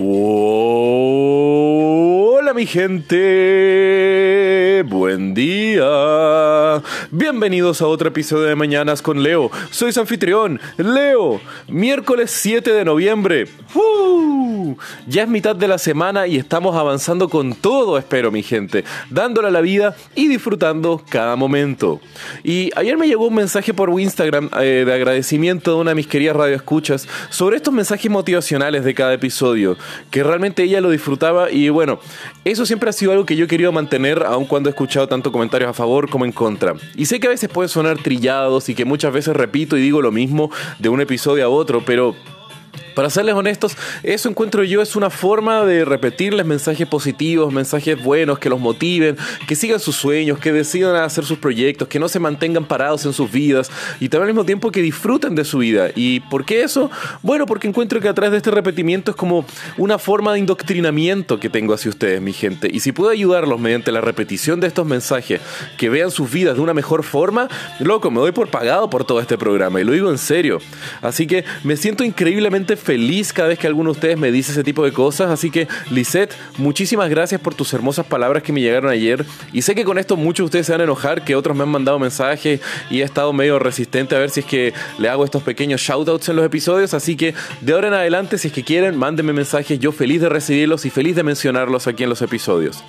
Hola mi gente, buen día. Bienvenidos a otro episodio de Mañanas con Leo. Soy su anfitrión, Leo. Miércoles 7 de noviembre. Ya es mitad de la semana y estamos avanzando con todo, espero mi gente, dándole a la vida y disfrutando cada momento. Y ayer me llegó un mensaje por Instagram eh, de agradecimiento de una de mis queridas radioescuchas sobre estos mensajes motivacionales de cada episodio que realmente ella lo disfrutaba y bueno, eso siempre ha sido algo que yo he querido mantener aun cuando he escuchado tanto comentarios a favor como en contra. Y sé que a veces puede sonar trillados y que muchas veces repito y digo lo mismo de un episodio a otro, pero para serles honestos, eso encuentro yo es una forma de repetirles mensajes positivos, mensajes buenos, que los motiven, que sigan sus sueños, que decidan hacer sus proyectos, que no se mantengan parados en sus vidas y también al mismo tiempo que disfruten de su vida. ¿Y por qué eso? Bueno, porque encuentro que a través de este repetimiento es como una forma de indoctrinamiento que tengo hacia ustedes, mi gente. Y si puedo ayudarlos mediante la repetición de estos mensajes, que vean sus vidas de una mejor forma, loco, me doy por pagado por todo este programa y lo digo en serio. Así que me siento increíblemente feliz cada vez que alguno de ustedes me dice ese tipo de cosas. Así que, Lisette, muchísimas gracias por tus hermosas palabras que me llegaron ayer. Y sé que con esto muchos de ustedes se van a enojar, que otros me han mandado mensajes y he estado medio resistente a ver si es que le hago estos pequeños shoutouts en los episodios. Así que, de ahora en adelante, si es que quieren, mándenme mensajes. Yo feliz de recibirlos y feliz de mencionarlos aquí en los episodios.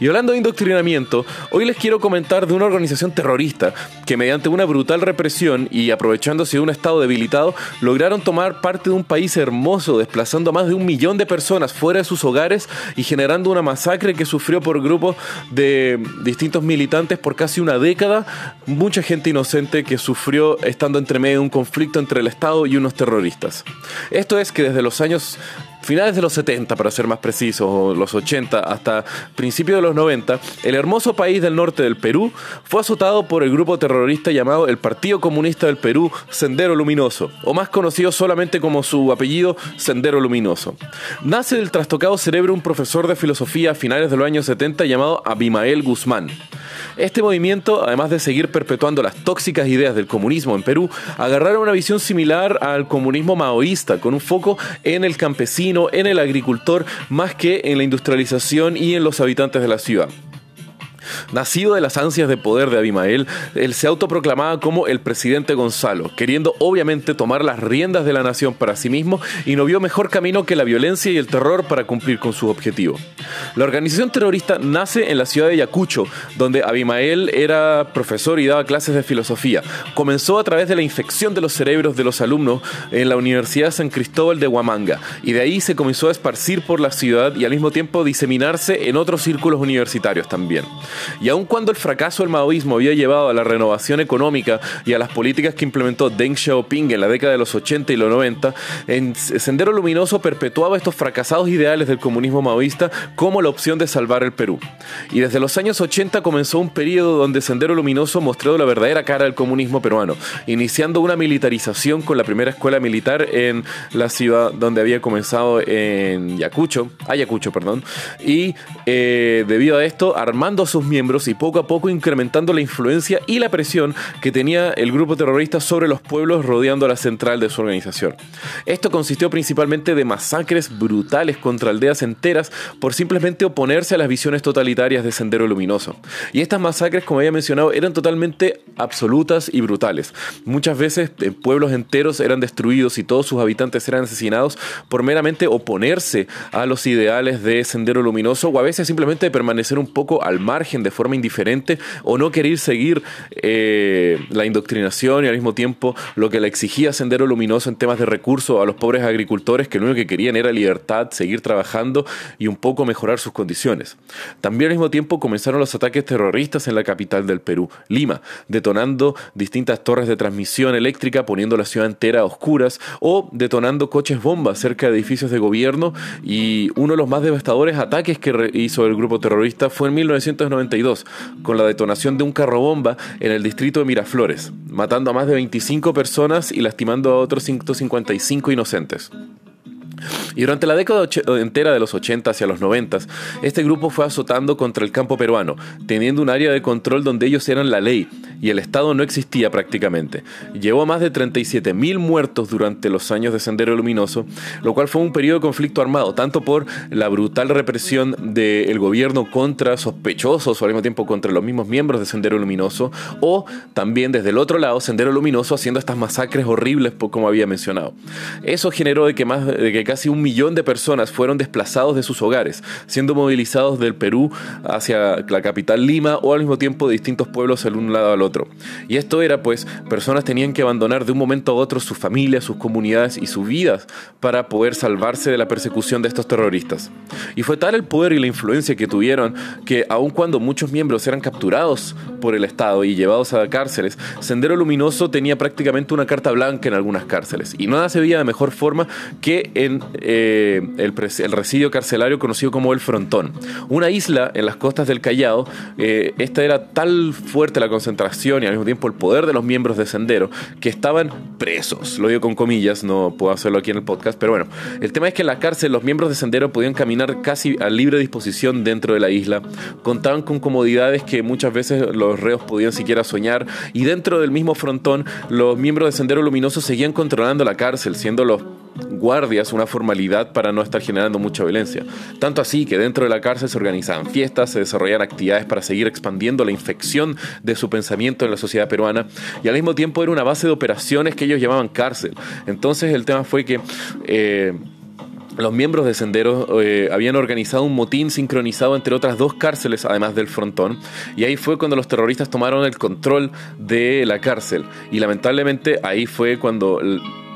Y hablando de indoctrinamiento, hoy les quiero comentar de una organización terrorista que mediante una brutal represión y aprovechándose de un estado debilitado, lograron tomar parte de un país hermoso, desplazando a más de un millón de personas fuera de sus hogares y generando una masacre que sufrió por grupos de distintos militantes por casi una década. Mucha gente inocente que sufrió estando entre medio de un conflicto entre el Estado y unos terroristas. Esto es que desde los años finales de los 70 para ser más precisos, o los 80 hasta principios de los 90, el hermoso país del norte del Perú fue azotado por el grupo terrorista llamado el Partido Comunista del Perú, Sendero Luminoso, o más conocido solamente como su apellido, Sendero Luminoso. Nace del trastocado cerebro un profesor de filosofía a finales de los años 70 llamado Abimael Guzmán. Este movimiento, además de seguir perpetuando las tóxicas ideas del comunismo en Perú, agarraron una visión similar al comunismo maoísta, con un foco en el campesino, en el agricultor, más que en la industrialización y en los habitantes de la ciudad. Nacido de las ansias de poder de Abimael, él se autoproclamaba como el presidente Gonzalo, queriendo obviamente tomar las riendas de la nación para sí mismo y no vio mejor camino que la violencia y el terror para cumplir con su objetivo. La organización terrorista nace en la ciudad de Yacucho, donde Abimael era profesor y daba clases de filosofía. Comenzó a través de la infección de los cerebros de los alumnos en la Universidad San Cristóbal de Huamanga, y de ahí se comenzó a esparcir por la ciudad y al mismo tiempo diseminarse en otros círculos universitarios también. Y aun cuando el fracaso del maoísmo había llevado a la renovación económica y a las políticas que implementó Deng Xiaoping en la década de los 80 y los 90, en Sendero Luminoso perpetuaba estos fracasados ideales del comunismo maoísta como la opción de salvar el Perú. Y desde los años 80 comenzó un periodo donde Sendero Luminoso mostró la verdadera cara del comunismo peruano, iniciando una militarización con la primera escuela militar en la ciudad donde había comenzado en Yacucho, Ayacucho, perdón, y eh, debido a esto armando a sus miembros y poco a poco incrementando la influencia y la presión que tenía el grupo terrorista sobre los pueblos rodeando la central de su organización. Esto consistió principalmente de masacres brutales contra aldeas enteras por simplemente oponerse a las visiones totalitarias de Sendero Luminoso. Y estas masacres, como había mencionado, eran totalmente absolutas y brutales. Muchas veces eh, pueblos enteros eran destruidos y todos sus habitantes eran asesinados por meramente oponerse a los ideales de Sendero Luminoso o a veces simplemente permanecer un poco al margen de forma indiferente o no querer seguir eh, la indoctrinación y al mismo tiempo lo que le exigía Sendero Luminoso en temas de recursos a los pobres agricultores que lo único que querían era libertad, seguir trabajando y un poco mejorar sus condiciones. También al mismo tiempo comenzaron los ataques terroristas en la capital del Perú, Lima, detonando distintas torres de transmisión eléctrica, poniendo la ciudad entera a oscuras o detonando coches bombas cerca de edificios de gobierno y uno de los más devastadores ataques que hizo el grupo terrorista fue en 1990 con la detonación de un carro bomba en el distrito de Miraflores, matando a más de 25 personas y lastimando a otros 155 inocentes. Y durante la década entera de los 80 hacia los 90, este grupo fue azotando contra el campo peruano, teniendo un área de control donde ellos eran la ley y el Estado no existía prácticamente. Llevó a más de 37.000 muertos durante los años de Sendero Luminoso, lo cual fue un periodo de conflicto armado, tanto por la brutal represión del gobierno contra sospechosos o al mismo tiempo contra los mismos miembros de Sendero Luminoso, o también desde el otro lado, Sendero Luminoso haciendo estas masacres horribles, como había mencionado. Eso generó de que, más, de que casi un millón de personas fueron desplazados de sus hogares, siendo movilizados del Perú hacia la capital Lima o al mismo tiempo de distintos pueblos de un lado al otro. Y esto era pues, personas tenían que abandonar de un momento a otro sus familias, sus comunidades y sus vidas para poder salvarse de la persecución de estos terroristas. Y fue tal el poder y la influencia que tuvieron que aun cuando muchos miembros eran capturados por el Estado y llevados a cárceles, Sendero Luminoso tenía prácticamente una carta blanca en algunas cárceles. Y nada se veía de mejor forma que en eh, el, residio carcelario conocido como el Frontón. Una isla en las costas del Callao, eh, esta era tal fuerte la concentración y al mismo tiempo el poder de los miembros de Sendero que estaban presos. Lo digo con comillas, no puedo hacerlo aquí en el podcast, pero bueno, el tema es que en la cárcel los miembros de Sendero podían caminar casi a libre disposición dentro de la isla, contaban con comodidades que muchas veces los reos podían siquiera soñar y dentro del mismo frontón los miembros de Sendero Luminoso seguían controlando la cárcel, siendo los guardias una formalidad para no estar generando mucha violencia. Tanto así que dentro de la cárcel se organizaban fiestas, se desarrollaban actividades para seguir expandiendo la infección de su pensamiento en la sociedad peruana y al mismo tiempo era una base de operaciones que ellos llamaban cárcel. Entonces el tema fue que... Eh, los miembros de Sendero eh, habían organizado un motín sincronizado entre otras dos cárceles, además del frontón, y ahí fue cuando los terroristas tomaron el control de la cárcel. Y lamentablemente ahí fue cuando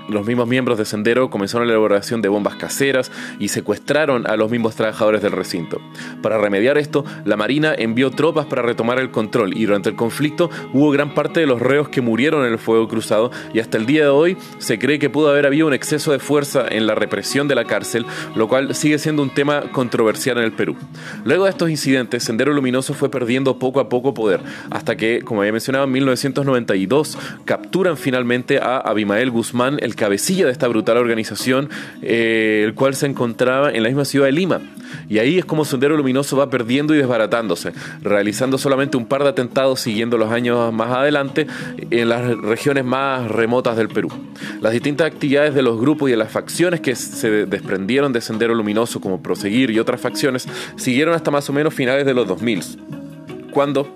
los mismos miembros de Sendero comenzaron la elaboración de bombas caseras y secuestraron a los mismos trabajadores del recinto. Para remediar esto, la Marina envió tropas para retomar el control y durante el conflicto hubo gran parte de los reos que murieron en el fuego cruzado y hasta el día de hoy se cree que pudo haber habido un exceso de fuerza en la represión de la cárcel, lo cual sigue siendo un tema controversial en el Perú. Luego de estos incidentes, Sendero Luminoso fue perdiendo poco a poco poder, hasta que, como había mencionado, en 1992 capturan finalmente a Abimael Guzmán, el cabecilla de esta brutal organización, eh, el cual se encontraba en la misma ciudad de Lima. Y ahí es como Sendero Luminoso va perdiendo y desbaratándose, realizando solamente un par de atentados siguiendo los años más adelante en las regiones más remotas del Perú. Las distintas actividades de los grupos y de las facciones que se desprendieron de Sendero Luminoso como Proseguir y otras facciones siguieron hasta más o menos finales de los 2000, cuando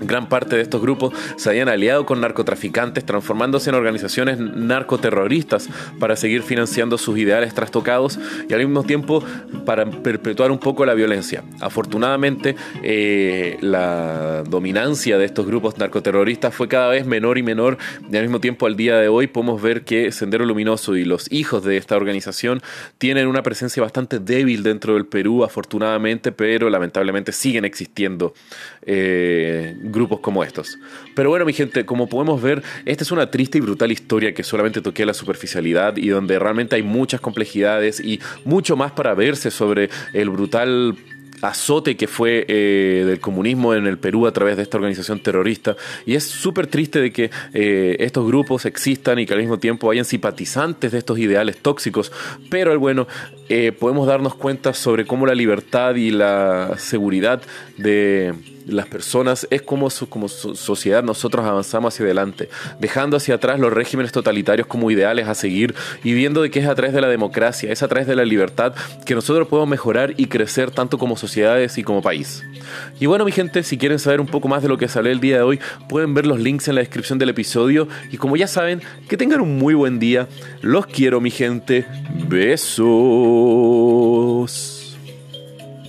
Gran parte de estos grupos se habían aliado con narcotraficantes, transformándose en organizaciones narcoterroristas para seguir financiando sus ideales trastocados y al mismo tiempo para perpetuar un poco la violencia. Afortunadamente, eh, la dominancia de estos grupos narcoterroristas fue cada vez menor y menor y al mismo tiempo al día de hoy podemos ver que Sendero Luminoso y los hijos de esta organización tienen una presencia bastante débil dentro del Perú, afortunadamente, pero lamentablemente siguen existiendo. Eh, grupos como estos. Pero bueno, mi gente, como podemos ver, esta es una triste y brutal historia que solamente toqué la superficialidad y donde realmente hay muchas complejidades y mucho más para verse sobre el brutal azote que fue eh, del comunismo en el Perú a través de esta organización terrorista. Y es súper triste de que eh, estos grupos existan y que al mismo tiempo hayan simpatizantes de estos ideales tóxicos. Pero bueno, eh, podemos darnos cuenta sobre cómo la libertad y la seguridad de las personas es como, como sociedad nosotros avanzamos hacia adelante, dejando hacia atrás los regímenes totalitarios como ideales a seguir y viendo de que es a través de la democracia, es a través de la libertad que nosotros podemos mejorar y crecer tanto como sociedades y como país. Y bueno mi gente, si quieren saber un poco más de lo que sale el día de hoy, pueden ver los links en la descripción del episodio y como ya saben, que tengan un muy buen día. Los quiero mi gente. Besos.